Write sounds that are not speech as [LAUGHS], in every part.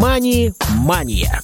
«Мани-мания».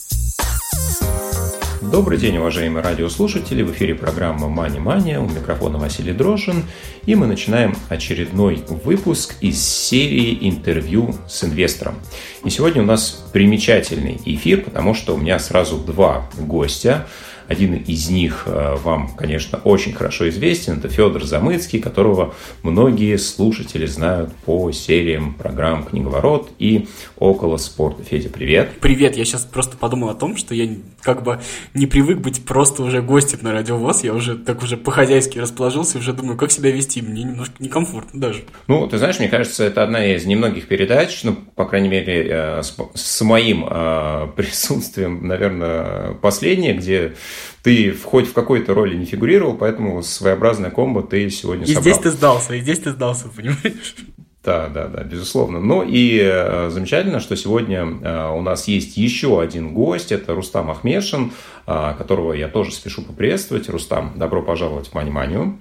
Добрый день, уважаемые радиослушатели. В эфире программа «Мани Мания». У микрофона Василий Дрожжин. И мы начинаем очередной выпуск из серии интервью с инвестором. И сегодня у нас примечательный эфир, потому что у меня сразу два гостя – один из них э, вам, конечно, очень хорошо известен. Это Федор Замыцкий, которого многие слушатели знают по сериям программ «Книговорот» и «Около спорта». Федя, привет. Привет. Я сейчас просто подумал о том, что я как бы не привык быть просто уже гостем на радиовоз. Я уже так уже по-хозяйски расположился и уже думаю, как себя вести. Мне немножко некомфортно даже. Ну, ты знаешь, мне кажется, это одна из немногих передач, ну, по крайней мере, э, с, с моим э, [LAUGHS] присутствием, наверное, последняя, где ты хоть в какой-то роли не фигурировал, поэтому своеобразная комбо ты сегодня и собрал. И здесь ты сдался, и здесь ты сдался, понимаешь? Да, да, да, безусловно. Ну и э, замечательно, что сегодня э, у нас есть еще один гость, это Рустам Ахмешин, э, которого я тоже спешу поприветствовать. Рустам, добро пожаловать в Мани-Манию.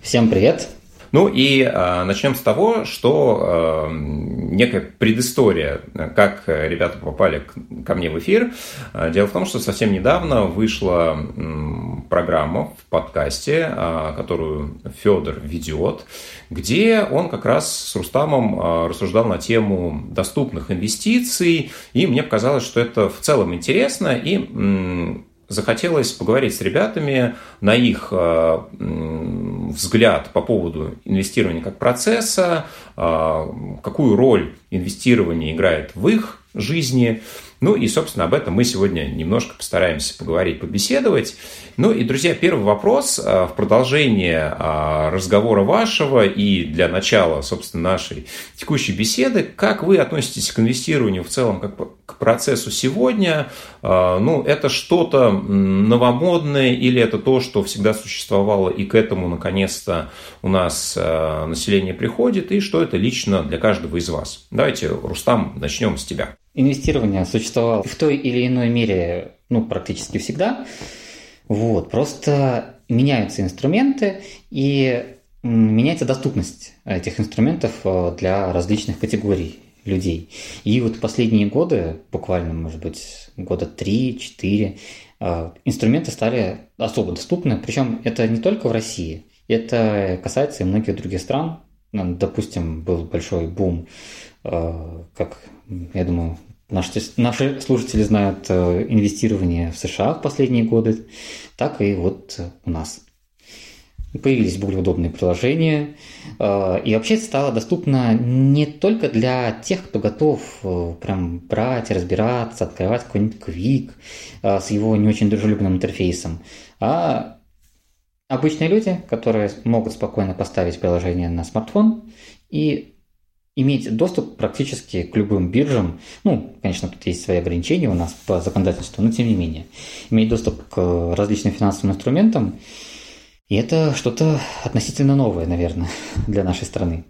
Всем привет. Ну и э, начнем с того, что э, некая предыстория, как ребята попали ко мне в эфир. Дело в том, что совсем недавно вышла программа в подкасте, которую Федор ведет, где он как раз с Рустамом рассуждал на тему доступных инвестиций, и мне показалось, что это в целом интересно, и захотелось поговорить с ребятами на их взгляд по поводу инвестирования как процесса, э, какую роль инвестирование играет в их жизни. Ну и, собственно, об этом мы сегодня немножко постараемся поговорить, побеседовать. Ну и, друзья, первый вопрос э, в продолжение разговора вашего и для начала, собственно, нашей текущей беседы. Как вы относитесь к инвестированию в целом как к процессу сегодня? Ну, это что-то новомодное или это то, что всегда существовало и к этому, наконец-то, у нас население приходит, и что это лично для каждого из вас? Давайте, Рустам, начнем с тебя. Инвестирование существовало в той или иной мере, ну, практически всегда. Вот, просто меняются инструменты и меняется доступность этих инструментов э, для различных категорий людей. И вот последние годы, буквально, может быть, года 3-4, э, инструменты стали особо доступны. Причем это не только в России, это касается и многих других стран. Допустим, был большой бум, э, как я думаю, наши, наши слушатели знают э, инвестирование в США в последние годы, так и вот у нас. Появились более удобные приложения, э, и вообще стало доступно не только для тех, кто готов э, прям брать, разбираться, открывать какой-нибудь квик с его не очень дружелюбным интерфейсом, а обычные люди, которые могут спокойно поставить приложение на смартфон и иметь доступ практически к любым биржам. Ну, конечно, тут есть свои ограничения у нас по законодательству, но тем не менее. Иметь доступ к различным финансовым инструментам. И это что-то относительно новое, наверное, [LAUGHS] для нашей страны.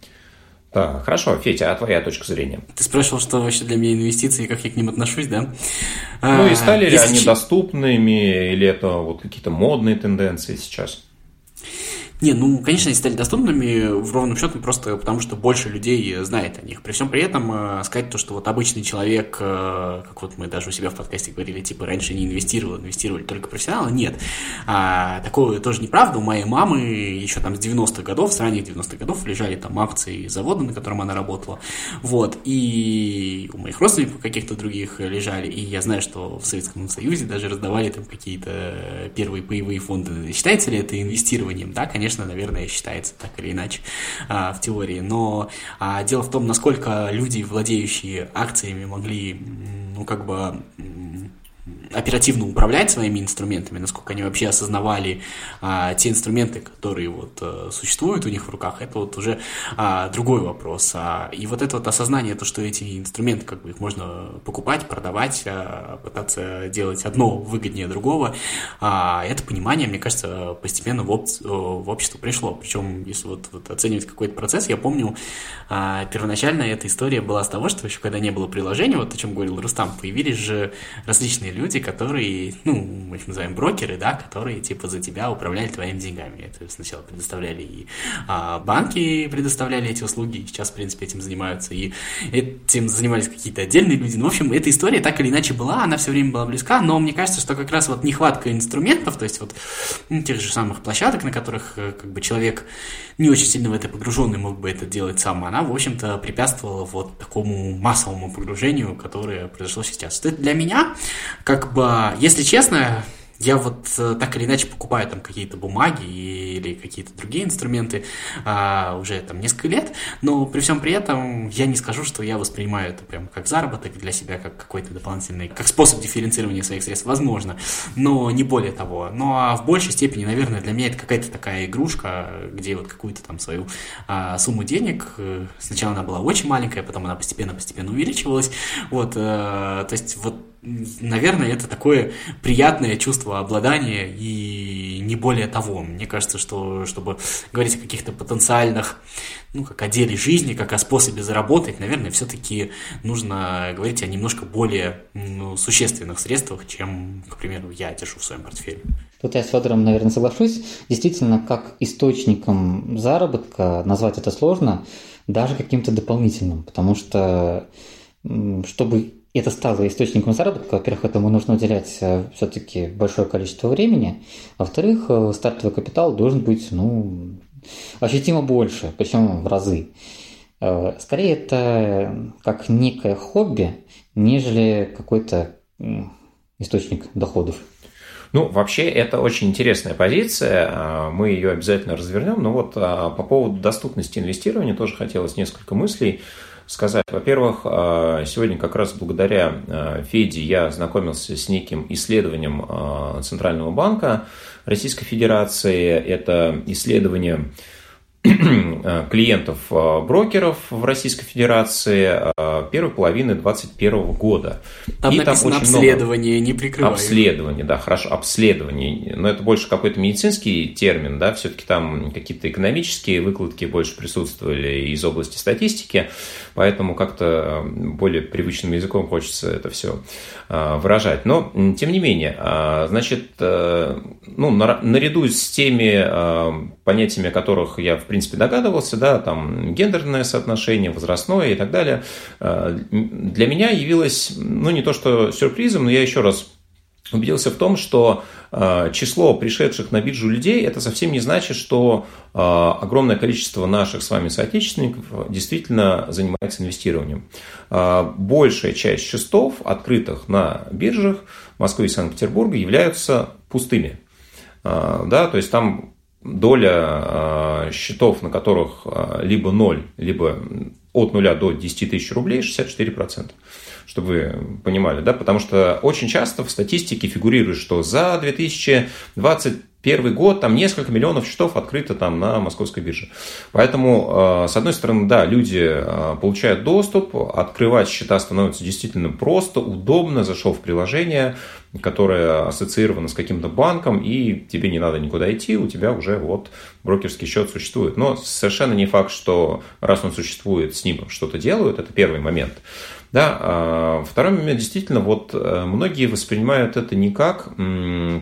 Да, хорошо, Федя, а твоя точка зрения? Ты спрашивал, что вообще для меня инвестиции, как я к ним отношусь, да? Ну и стали а, ли они доступными, или это вот какие-то модные тенденции сейчас? Не, ну, конечно, они стали доступными в ровном счете просто потому, что больше людей знает о них. При всем при этом э, сказать то, что вот обычный человек, э, как вот мы даже у себя в подкасте говорили, типа раньше не инвестировал, инвестировали только профессионалы, нет. А, такое тоже неправда. У моей мамы еще там с 90-х годов, с ранних 90-х годов лежали там акции завода, на котором она работала. Вот. И у моих родственников каких-то других лежали. И я знаю, что в Советском Союзе даже раздавали там какие-то первые паевые фонды. Считается ли это инвестированием? Да, конечно конечно, наверное, считается так или иначе а, в теории. Но а, дело в том, насколько люди, владеющие акциями, могли, ну, как бы оперативно управлять своими инструментами, насколько они вообще осознавали а, те инструменты, которые вот а, существуют у них в руках, это вот уже а, другой вопрос. А, и вот это вот осознание, то, что эти инструменты, как бы их можно покупать, продавать, а, пытаться делать одно выгоднее другого, а, это понимание, мне кажется, постепенно в, об, в общество пришло. Причем, если вот, вот оценивать какой-то процесс, я помню, А, первоначально эта история была с того, что еще когда не было приложения, вот о чем говорил Рустам, появились же различные люди, которые, ну, мы их называем брокеры, да, которые типа за тебя управляли твоими деньгами. Это сначала предоставляли и а, банки предоставляли эти услуги, и сейчас, в принципе, этим занимаются, и этим занимались какие-то отдельные люди. Ну, в общем, эта история так или иначе была, она все время была близка, но мне кажется, что как раз вот нехватка инструментов, то есть вот ну, тех же самых площадок, на которых э, как бы человек не очень сильно в это погруженный мог бы это делать сам, она, в общем-то, препятствовала вот такому массовому погружению, которое произошло сейчас. Это для меня, как бы, если честно, я вот э, так или иначе покупаю там какие-то бумаги или какие-то другие инструменты а, уже там несколько лет, но при всем при этом я не скажу, что я воспринимаю это прям как заработок для себя, как какой-то дополнительный, как способ дифференцирования своих средств, возможно, но не более того. Ну а в большей степени, наверное, для меня это какая-то такая игрушка, где вот какую-то там свою а, сумму денег, э, сначала она была очень маленькая, потом она постепенно-постепенно увеличивалась, вот, а, то есть вот наверное, это такое приятное чувство обладания и не более того. Мне кажется, что чтобы говорить о каких-то потенциальных, ну, как о деле жизни, как о способе заработать, наверное, все-таки нужно говорить о немножко более ну, существенных средствах, чем, к примеру, я держу в своем портфеле. Тут я с Федором, наверное, соглашусь. Действительно, как источником заработка назвать это сложно, даже каким-то дополнительным, потому что чтобы это стало источником заработка. Во-первых, этому нужно уделять э, все-таки большое количество времени. Во-вторых, э, стартовый капитал должен быть ну, ощутимо больше, причем в разы. Э, скорее, это как некое хобби, нежели какой-то источник доходов. Ну, вообще, это очень интересная позиция, мы ее обязательно развернем, но вот по поводу доступности инвестирования тоже хотелось несколько мыслей сказать. Во-первых, а, сегодня как раз благодаря а, Феде я ознакомился с неким исследованием а, Центрального банка Российской Федерации. Это исследование клиентов э, брокеров в Российской Федерации э, первой половины 2021 года. Там и написано там очень обследование, много... не прикрываю. Обследование, да, хорошо, обследование. Но это больше какой-то медицинский термин, да, все-таки там какие-то экономические выкладки больше присутствовали из области статистики, поэтому как-то более привычным языком хочется это все выражать. Но, тем не менее, значит, ну, наряду с теми понятиями, о которых я, в принципе, догадывался, да, там гендерное соотношение, возрастное и так далее, э, для меня явилось, ну, не то что сюрпризом, но я еще раз убедился в том, что э, число пришедших на биржу людей, это совсем не значит, что э, огромное количество наших с вами соотечественников действительно занимается инвестированием. Большая часть счетов, открытых на биржах Москвы и Санкт-Петербурга, являются пустыми. Да, то есть там доля а, счетов, на которых а, либо 0, либо от 0 до 10 тысяч рублей 64%. Чтобы вы понимали, да, потому что очень часто в статистике фигурирует, что за 2020 первый год там несколько миллионов счетов открыто там на московской бирже. Поэтому, с одной стороны, да, люди получают доступ, открывать счета становится действительно просто, удобно, зашел в приложение, которая ассоциирована с каким-то банком, и тебе не надо никуда идти, у тебя уже вот брокерский счет существует. Но совершенно не факт, что раз он существует, с ним что-то делают, это первый момент. Да, а второй момент, действительно, вот э, многие воспринимают это не как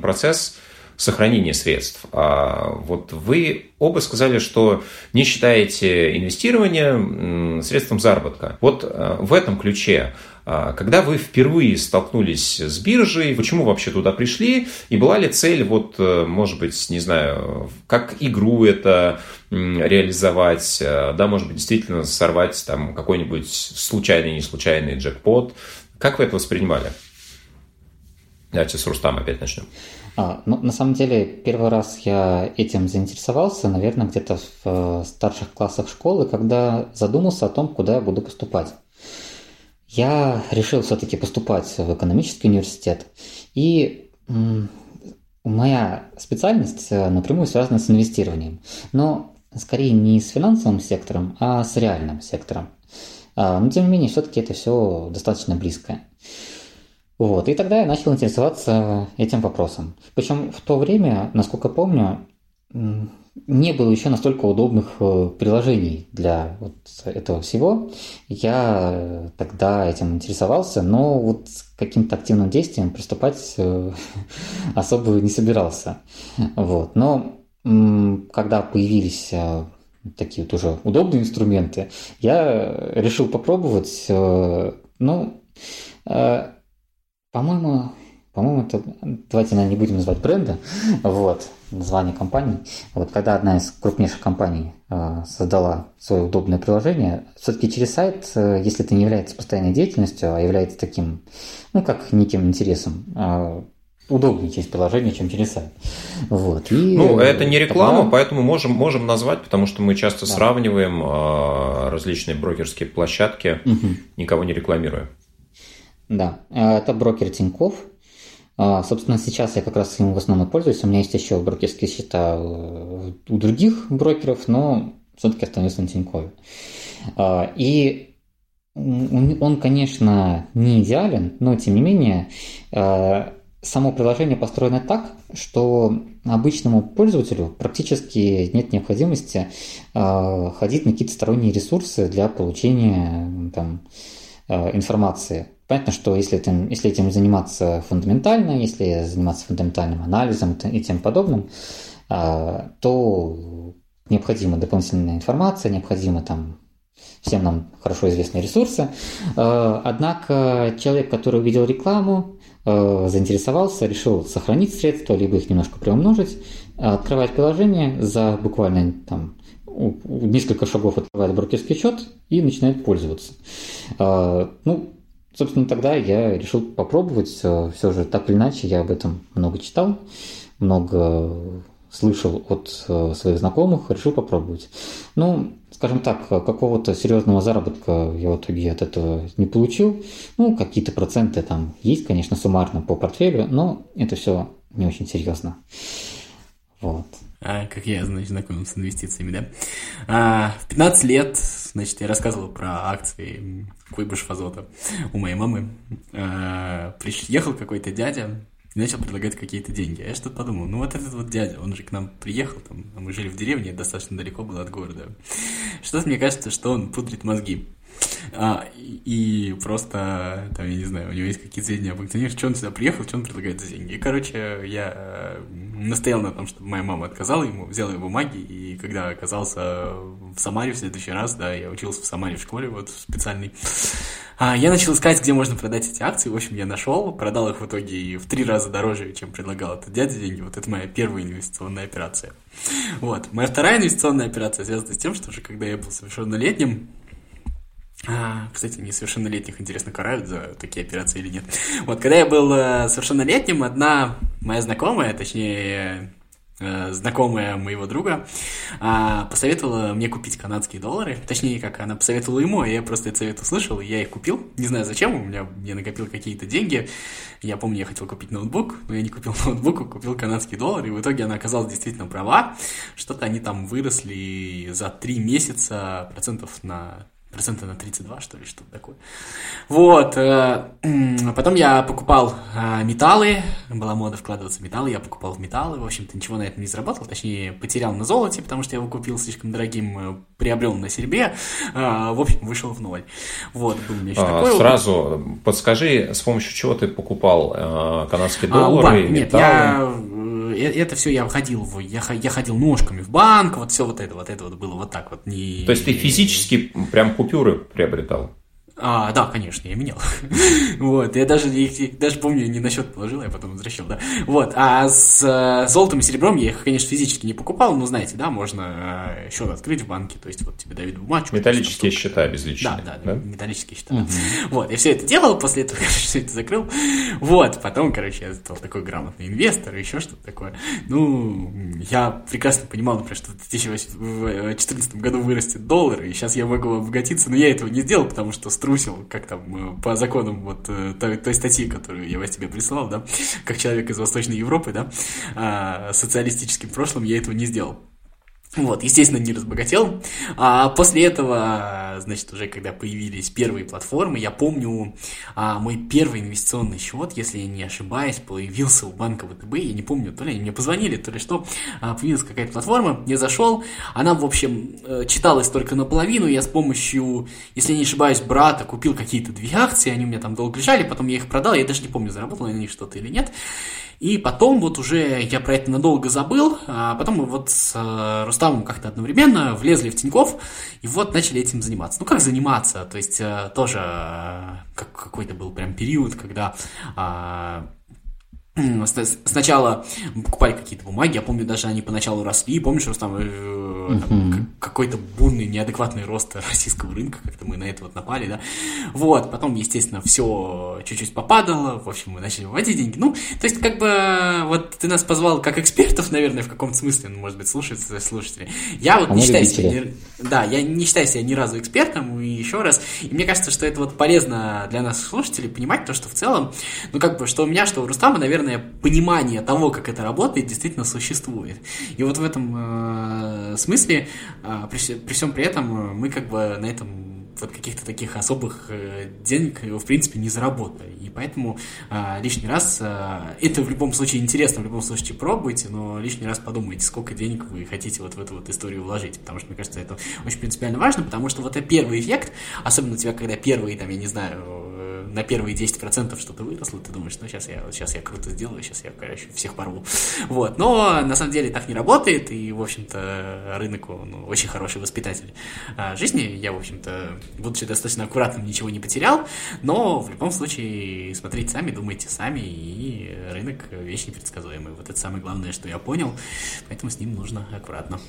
процесс сохранения средств. А вот вы оба сказали, что не считаете инвестирование средством заработка. Вот э, в этом ключе а, когда вы впервые столкнулись с биржей, почему вообще туда пришли, и была ли цель, вот, э, может быть, не знаю, как игру это реализовать, э, да, может быть, действительно сорвать там какой-нибудь случайный, не случайный джекпот. Как вы это воспринимали? Давайте с Рустам опять начнем. А, ну, на самом деле, первый раз я этим заинтересовался, наверное, где-то в э, старших классах школы, когда задумался о том, куда я буду поступать. Я решил все-таки поступать в экономический университет. И моя специальность э, напрямую связана с инвестированием. Но скорее не с финансовым сектором, а с реальным сектором. А, но тем не менее, все-таки это все достаточно близко. Вот, и тогда я начал интересоваться этим вопросом. Причем в то время, насколько помню, не было еще настолько удобных э, приложений для вот этого всего. Я тогда этим интересовался, но вот каким-то активным действием приступать э, [LAUGHS] особо не собирался. Вот. Но когда появились э, такие вот уже удобные инструменты, я решил попробовать, ну, по-моему, по-моему, это, давайте, наверное, не будем называть бренда, вот, название компании. Вот когда одна из крупнейших компаний э, создала свое удобное приложение, все-таки через сайт, э, если это не является постоянной деятельностью, а является таким, ну, как неким интересом, э, удобнее через приложение, чем через сайт. Вот. И ну, это не реклама, тогда... поэтому можем, можем назвать, потому что мы часто да. сравниваем э, различные брокерские площадки, угу. никого не рекламируя. Да, это брокер Тиньков. А, собственно, сейчас я как раз им в основном пользуюсь. У меня есть еще брокерские счета у других брокеров, но все-таки остановился на Тинькове. И он, конечно, не идеален, но тем не менее само приложение построено так, что обычному пользователю практически нет необходимости ходить на какие-то сторонние ресурсы для получения там, информации. Понятно, что если этим, если этим заниматься фундаментально, если заниматься фундаментальным анализом и тем подобным, а, то необходима дополнительная информация, необходимо там всем нам хорошо известные ресурсы. А, однако человек, который увидел рекламу, а, заинтересовался, решил сохранить средства, либо их немножко приумножить, открывает приложение за буквально там несколько шагов открывает брокерский счет и начинает пользоваться. Ну, Собственно, тогда я решил попробовать. Все же так или иначе я об этом много читал, много слышал от э, своих знакомых, решил попробовать. Ну, скажем так, какого-то серьезного заработка я в итоге от этого не получил. Ну, какие-то проценты там есть, конечно, суммарно по портфелю, но это все не очень серьезно. Вот. А, как я, значит, знакомился с инвестициями, да? А, в 15 лет, значит, я рассказывал про акции Куйбышев Азота у моей мамы. А, приехал какой-то дядя и начал предлагать какие-то деньги. А я что-то подумал, ну вот этот вот дядя, он же к нам приехал, там, мы жили в деревне, достаточно далеко было от города. Что-то мне кажется, что он пудрит мозги. А, и, просто, там, я не знаю, у него есть какие-то сведения об акционерах, что он сюда приехал, что он предлагает за деньги. И, короче, я э, настоял на том, чтобы моя мама отказала ему, взяла его бумаги, и когда оказался в Самаре в следующий раз, да, я учился в Самаре в школе, вот, специальный, а, я начал искать, где можно продать эти акции, в общем, я нашел, продал их в итоге в три раза дороже, чем предлагал этот дядя деньги, вот это моя первая инвестиционная операция. Вот, моя вторая инвестиционная операция связана с тем, что уже когда я был совершеннолетним, а, кстати, несовершеннолетних интересно карают за такие операции или нет. Вот, когда я был э, совершеннолетним, одна моя знакомая, точнее, э, знакомая моего друга, э, посоветовала мне купить канадские доллары. Точнее, как она посоветовала ему, а я просто этот совет услышал, и я их купил. Не знаю зачем, у меня я накопил какие-то деньги. Я помню, я хотел купить ноутбук, но я не купил [LAUGHS] ноутбук, а купил канадские доллары, и в итоге она оказалась действительно права. Что-то они там выросли за три месяца процентов на процента на 32, что ли, что-то такое. Вот. Э, потом я покупал э, металлы, была мода вкладываться в металлы, я покупал в металлы, в общем-то, ничего на этом не заработал, точнее, потерял на золоте, потому что я его купил слишком дорогим, э, приобрел на серебре, в общем, вышел в ноль. Вот, был у меня еще а, такой Сразу опыт. подскажи, с помощью чего ты покупал канадские доллары, а, нет, металлы? Я это все я ходил, в, я, я ходил ножками в банк, вот все вот это, вот это вот было вот так вот. Не... То есть ты физически прям купюры приобретал? А, да, конечно, я менял. [LAUGHS] вот, я даже, я, даже помню, не на счет положил, я потом возвращал, да. Вот, а с э, золотом и серебром я их, конечно, физически не покупал, но, знаете, да, можно э, счет открыть в банке, то есть вот тебе дают бумажку. Металлические там, счета безличные. Да, да, да, металлические счета. Угу. Вот, я все это делал, после этого, [LAUGHS] короче, все это закрыл. Вот, потом, короче, я стал такой грамотный инвестор, еще что-то такое. Ну, я прекрасно понимал, например, что в 2014 году вырастет доллар, и сейчас я могу обогатиться, но я этого не сделал, потому что с струсил, как там, э, по законам вот э, той, той статьи, которую я вас тебе прислал, да, как человек из Восточной Европы, да, а, социалистическим прошлым я этого не сделал. Вот, естественно, не разбогател. А после этого, значит, уже когда появились первые платформы, я помню, а, мой первый инвестиционный счет, если я не ошибаюсь, появился у банка ВТБ. Я не помню, то ли они мне позвонили, то ли что. А, появилась какая-то платформа, я зашел. Она, в общем, э, читалась только наполовину. Я с помощью, если не ошибаюсь, брата купил какие-то две акции, они у меня там долго лежали, потом я их продал. Я даже не помню, заработал на них что-то или нет. И потом вот уже я про это надолго забыл, а потом вот с Рустамом как-то одновременно влезли в Тиньков и вот начали этим заниматься. Ну как заниматься? То есть э, тоже э, как, какой-то был прям период, когда а, Сначала покупали какие-то бумаги, я помню, даже они поначалу росли, помнишь, что там, э, там какой-то бурный, неадекватный рост [LAUGHS] российского рынка, как-то мы на это вот напали, да. Вот, потом, естественно, все чуть-чуть попадало, в общем, мы начали выводить деньги. Ну, то есть, как бы, вот ты нас позвал как экспертов, [LAUGHS] наверное, в каком-то смысле, ну, может быть, слушатели, слушатели. Я вот а не считаю себя, да, я не считаю себя ни разу экспертом, и еще раз, и мне кажется, что это вот полезно для нас, слушателей, понимать то, что в целом, ну, как бы, что у меня, что у Рустама, наверное, наверное, понимание того, как это работает, действительно существует. И вот в этом э, смысле, э, при, при всем при этом, э, мы как бы на этом вот каких-то таких особых э, денег, в принципе, не заработали. И поэтому э, лишний раз, э, это в любом случае интересно, в любом случае пробуйте, но лишний раз подумайте, сколько денег вы хотите вот в эту вот историю вложить, потому что, мне кажется, это очень принципиально важно, потому что вот это первый эффект, особенно у тебя, когда первые, там, я не знаю, на первые 10% что-то выросло, ты думаешь, ну сейчас я, сейчас я круто сделаю, сейчас я, короче, всех порву. Вот. Но на самом деле так не работает, и, в общем-то, рынок ну, очень хороший воспитатель а, жизни. Я, в общем-то, будучи достаточно аккуратным, ничего не потерял, но в любом случае смотрите сами, думайте сами, и рынок вещь непредсказуемый. Вот это самое главное, что я понял, поэтому с ним нужно аккуратно.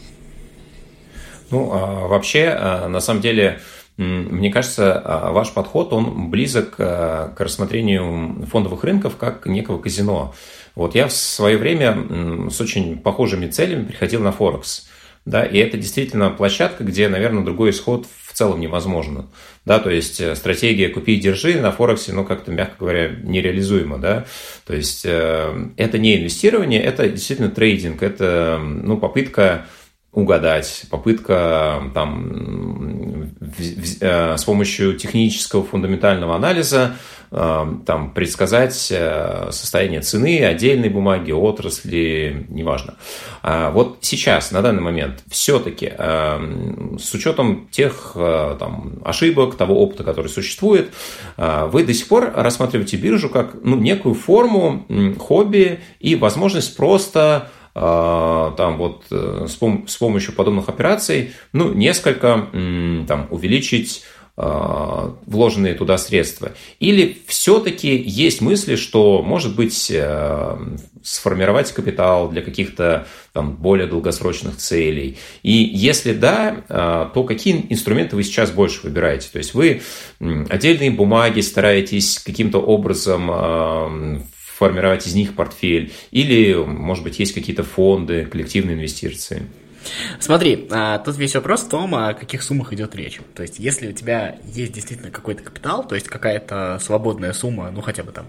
Ну, а вообще, а, на самом деле, мне кажется, а, ваш подход, он близок а, к рассмотрению фондовых рынков как некого казино. Вот я в свое время с очень похожими целями приходил на Форекс. Да, и это действительно площадка, где, наверное, другой исход целом невозможно. Да, то есть э, стратегия «купи и держи» на Форексе, ну, как-то, мягко говоря, нереализуема. Да? То есть э, это не инвестирование, это действительно трейдинг, это ну, попытка угадать, попытка там, в, в, э, с помощью технического фундаментального анализа э, там, предсказать э, состояние цены отдельной бумаги, отрасли, неважно. А вот сейчас, на данный момент, все-таки с учетом тех там, ошибок, того опыта, который существует, вы до сих пор рассматриваете биржу как ну, некую форму хобби и возможность просто там вот э, с помощью подобных операций, ну, несколько там увеличить а, вложенные туда средства. Или все-таки есть мысли, что, может быть, э, сформировать капитал для каких-то там, более долгосрочных целей. И если да, а, то какие инструменты вы сейчас больше выбираете? То есть вы отдельные бумаги стараетесь каким-то образом формировать из них портфель? Или, может быть, есть какие-то фонды, коллективные инвестиции? Смотри, а, тут весь вопрос в том, о каких суммах идет речь. То есть, если у тебя есть действительно какой-то капитал, то есть какая-то свободная сумма, ну хотя бы там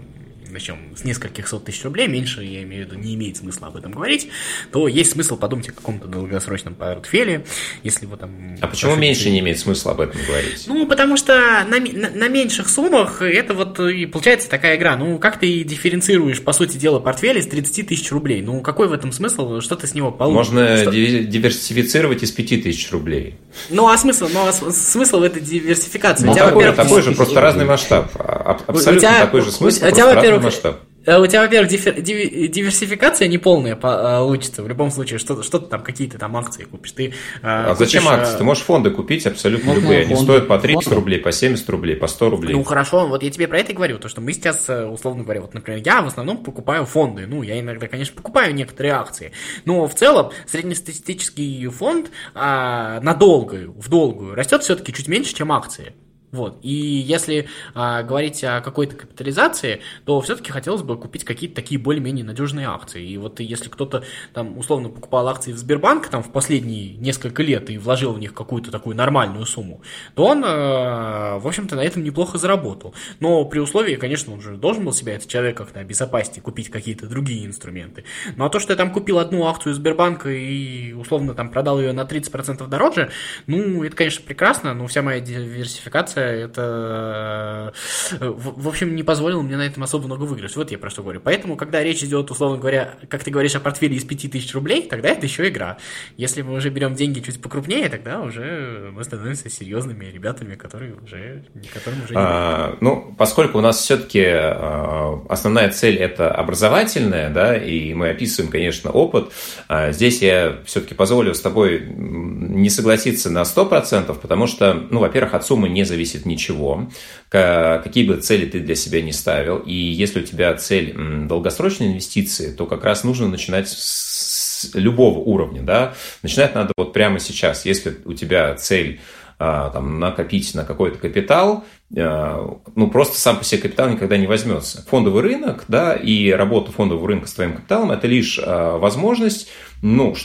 начнем с нескольких сот тысяч рублей, меньше, я имею в виду, не имеет смысла об этом говорить, то есть смысл подумать о каком-то долгосрочном портфеле, если вы там... А почему меньше не имеет смысла об этом говорить? Ну, потому что на, на, на меньших суммах это вот и получается такая игра. Ну, как ты дифференцируешь, по сути дела, портфель из 30 тысяч рублей? Ну, какой в этом смысл? Что ты с него получишь? Можно что... диверсифицировать из 5 тысяч рублей. Ну, а смысл? Ну, а смысл в этой диверсификации? Ну, такой, такой же, просто разный масштаб. А, абсолютно тебя, такой же смысл, у тебя, во-первых, масштаб. Э, у тебя, во-первых, диверсификация неполная получится. В любом случае, что, что ты там, какие-то там акции купишь. Ты, а купишь, зачем акции? Ты можешь фонды купить абсолютно Можно любые. Они стоят по 30 фонды. рублей, по 70 рублей, по 100 рублей. Ну, хорошо, вот я тебе про это и говорю. То, что мы сейчас, э, условно говоря, вот, например, я в основном покупаю фонды. Ну, я иногда, конечно, покупаю некоторые акции. Но в целом среднестатистический фонд а, на долгую, в долгую растет все-таки чуть меньше, чем акции. Вот. И если а, говорить о какой-то капитализации, то все-таки хотелось бы купить какие-то такие более-менее надежные акции. И вот если кто-то там условно покупал акции в Сбербанк там в последние несколько лет и вложил в них какую-то такую нормальную сумму, то он, а, в общем-то, на этом неплохо заработал. Но при условии, конечно, он же должен был себя, этот человек, как-то обезопасить, купить какие-то другие инструменты. Ну а то, что я там купил одну акцию Сбербанка и условно там продал ее на 30% дороже, ну, это, конечно, прекрасно, но вся моя диверсификация это, э, в, в общем, не позволило мне на этом особо много выиграть. Вот я про что говорю. Поэтому, когда речь идет, условно говоря, как ты говоришь о портфеле из 5000 рублей, тогда это еще игра. Если мы уже берем деньги чуть покрупнее, тогда уже мы становимся серьезными ребятами, которые уже, которым уже не а, Ну, поскольку у нас все-таки а, основная цель это образовательная, да, и мы описываем, конечно, опыт, а, здесь я все-таки позволю с тобой не согласиться на 100%, потому что, ну, во-первых, от суммы не зависит ничего, какие бы цели ты для себя не ставил, и если у тебя цель долгосрочной инвестиции, то как раз нужно начинать с любого уровня, да, начинать надо вот прямо сейчас, если у тебя цель а, там, накопить на какой-то капитал, ну, просто сам по себе капитал никогда не возьмется. Фондовый рынок, да, и работа фондового рынка с твоим капиталом – это лишь а, возможность ну,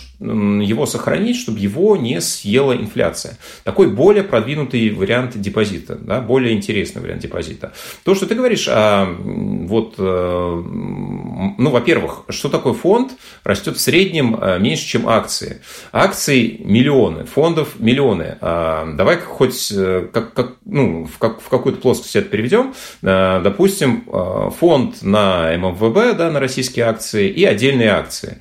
его сохранить, чтобы его не съела инфляция. Такой более продвинутый вариант депозита, да, более интересный вариант депозита. То, что ты говоришь, а, вот, э, ну, во-первых, что такое фонд? Растет в среднем э, меньше, чем акции. Акций миллионы, фондов миллионы. А, давай хоть э, как, как, ну, в, как, в какую-то плоскость это переведем. Допустим, фонд на ММВБ, да, на российские акции и отдельные акции.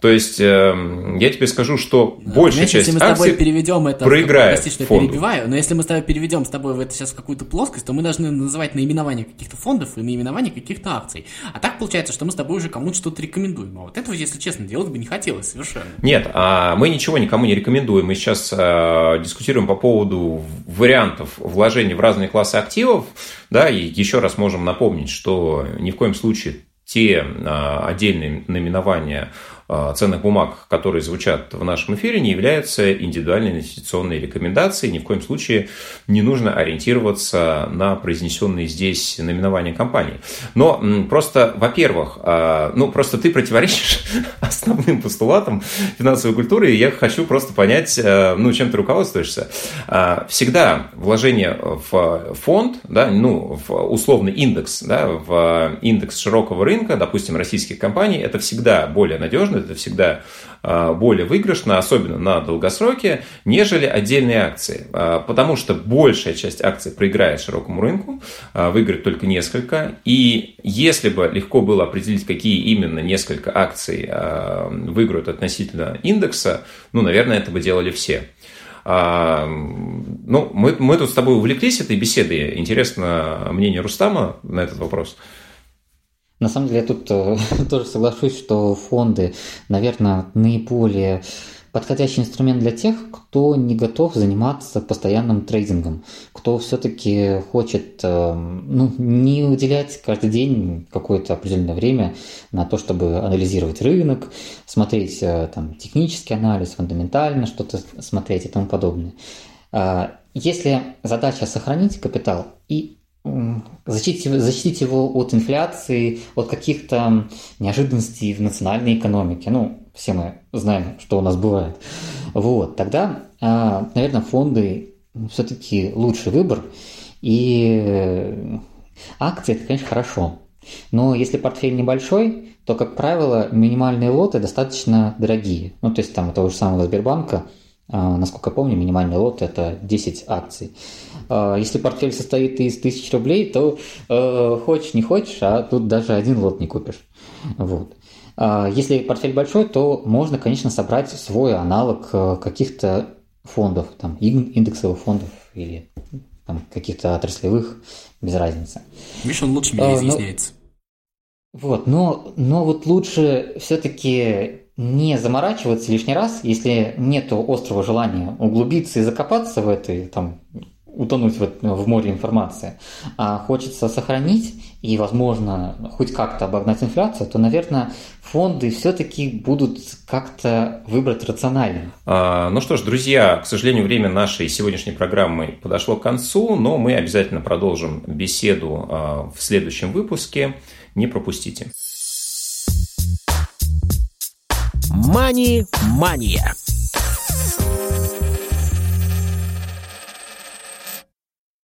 То есть э, я тебе скажу, что большая Знаешь, часть если мы с тобой переведем это, проиграет что фонду. перебиваю, но если мы с тобой переведем с тобой в это сейчас в какую-то плоскость, то мы должны называть наименование каких-то фондов и наименование каких-то акций. А так получается, что мы с тобой уже кому-то что-то рекомендуем. А вот этого, если честно, делать бы не хотелось совершенно. Нет, а мы ничего никому не рекомендуем. Мы сейчас э, дискутируем по поводу вариантов вложений в разные классы активов, да, и еще раз можем напомнить, что ни в коем случае те э, отдельные наименования а, ценных бумаг, которые звучат в нашем эфире, не являются индивидуальной инвестиционной рекомендацией. Ни в коем случае не нужно ориентироваться на произнесенные здесь наименования компании. Но просто, во-первых, а, ну просто ты противоречишь [LAUGHS] основным постулатам финансовой культуры, и я хочу просто понять, а, ну, чем ты руководствуешься. Всегда вложение в фонд, да, ну, в условный индекс, да, в индекс широкого рынка, допустим, российских компаний, это всегда более надежно, это всегда а, более выигрышно, особенно на долгосроке, нежели отдельные акции. А, потому что большая часть акций проиграет широкому рынку, а, выиграет только несколько. И если бы легко было определить, какие именно несколько акций выиграют относительно индекса, ну, наверное, это бы делали все. Ну, мы, мы тут с тобой увлеклись этой беседой. Интересно мнение Рустама на этот вопрос. На самом деле я тут э, [LAUGHS] тоже соглашусь, что фонды, наверное, наиболее подходящий инструмент для тех, кто не готов заниматься постоянным трейдингом, кто все-таки хочет э, ну, не уделять каждый день какое-то определенное время на то, чтобы анализировать рынок, смотреть э, там, технический анализ, фундаментально что-то смотреть и тому подобное. А, если задача сохранить капитал и защитить, защитить его от инфляции, от каких-то неожиданностей в национальной экономике. Ну, все мы знаем, что у нас бывает. Вот, тогда, а, наверное, фонды все-таки лучший выбор. И э, акции это, конечно, хорошо. Но если портфель небольшой, то, как правило, минимальные лоты достаточно дорогие. Ну, то есть там того же самого Сбербанка – насколько я помню, минимальный лот – это 10 акций. А, если портфель состоит из 1000 рублей, то э, хочешь не хочешь, а тут даже один лот не купишь. Вот. А, если портфель большой, то можно, конечно, собрать свой аналог э, каких-то фондов, там, индексовых фондов или там, каких-то отраслевых, без разницы. Видишь, он лучше меня изъясняется. Вот, но, но вот лучше все-таки не заморачиваться лишний раз, если нет острого желания углубиться и закопаться в этой там утонуть в, в море информации, а хочется сохранить и, возможно, хоть как-то обогнать инфляцию, то, наверное, фонды все-таки будут как-то выбрать рационально. А, ну что ж, друзья, к сожалению, время нашей сегодняшней программы подошло к концу, но мы обязательно продолжим беседу а, в следующем выпуске. Не пропустите. Мани-мания.